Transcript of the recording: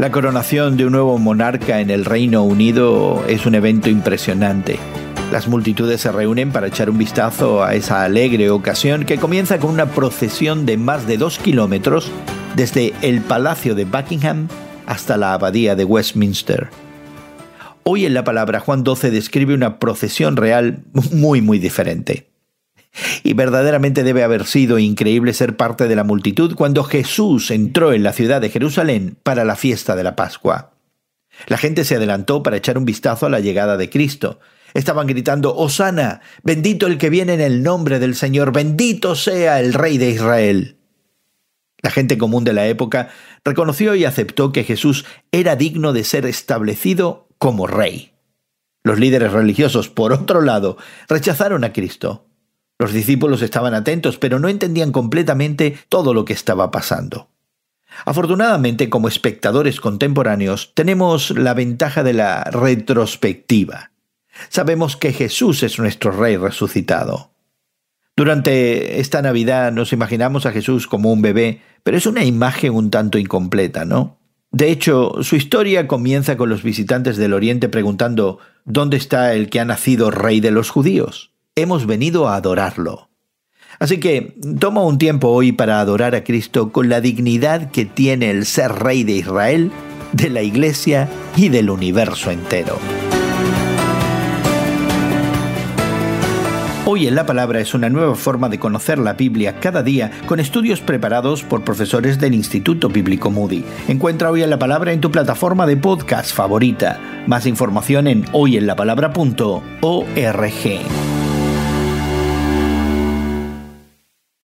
La coronación de un nuevo monarca en el Reino Unido es un evento impresionante. Las multitudes se reúnen para echar un vistazo a esa alegre ocasión que comienza con una procesión de más de dos kilómetros desde el Palacio de Buckingham hasta la Abadía de Westminster. Hoy en la palabra Juan 12 describe una procesión real muy muy diferente. Y verdaderamente debe haber sido increíble ser parte de la multitud cuando Jesús entró en la ciudad de Jerusalén para la fiesta de la Pascua. La gente se adelantó para echar un vistazo a la llegada de Cristo. Estaban gritando, Osana, bendito el que viene en el nombre del Señor, bendito sea el Rey de Israel. La gente común de la época reconoció y aceptó que Jesús era digno de ser establecido como rey. Los líderes religiosos, por otro lado, rechazaron a Cristo. Los discípulos estaban atentos, pero no entendían completamente todo lo que estaba pasando. Afortunadamente, como espectadores contemporáneos, tenemos la ventaja de la retrospectiva. Sabemos que Jesús es nuestro Rey resucitado. Durante esta Navidad nos imaginamos a Jesús como un bebé, pero es una imagen un tanto incompleta, ¿no? De hecho, su historia comienza con los visitantes del Oriente preguntando ¿Dónde está el que ha nacido rey de los judíos? Hemos venido a adorarlo. Así que toma un tiempo hoy para adorar a Cristo con la dignidad que tiene el ser rey de Israel, de la iglesia y del universo entero. Hoy en la Palabra es una nueva forma de conocer la Biblia cada día con estudios preparados por profesores del Instituto Bíblico Moody. Encuentra Hoy en la Palabra en tu plataforma de podcast favorita. Más información en hoyenlapalabra.org.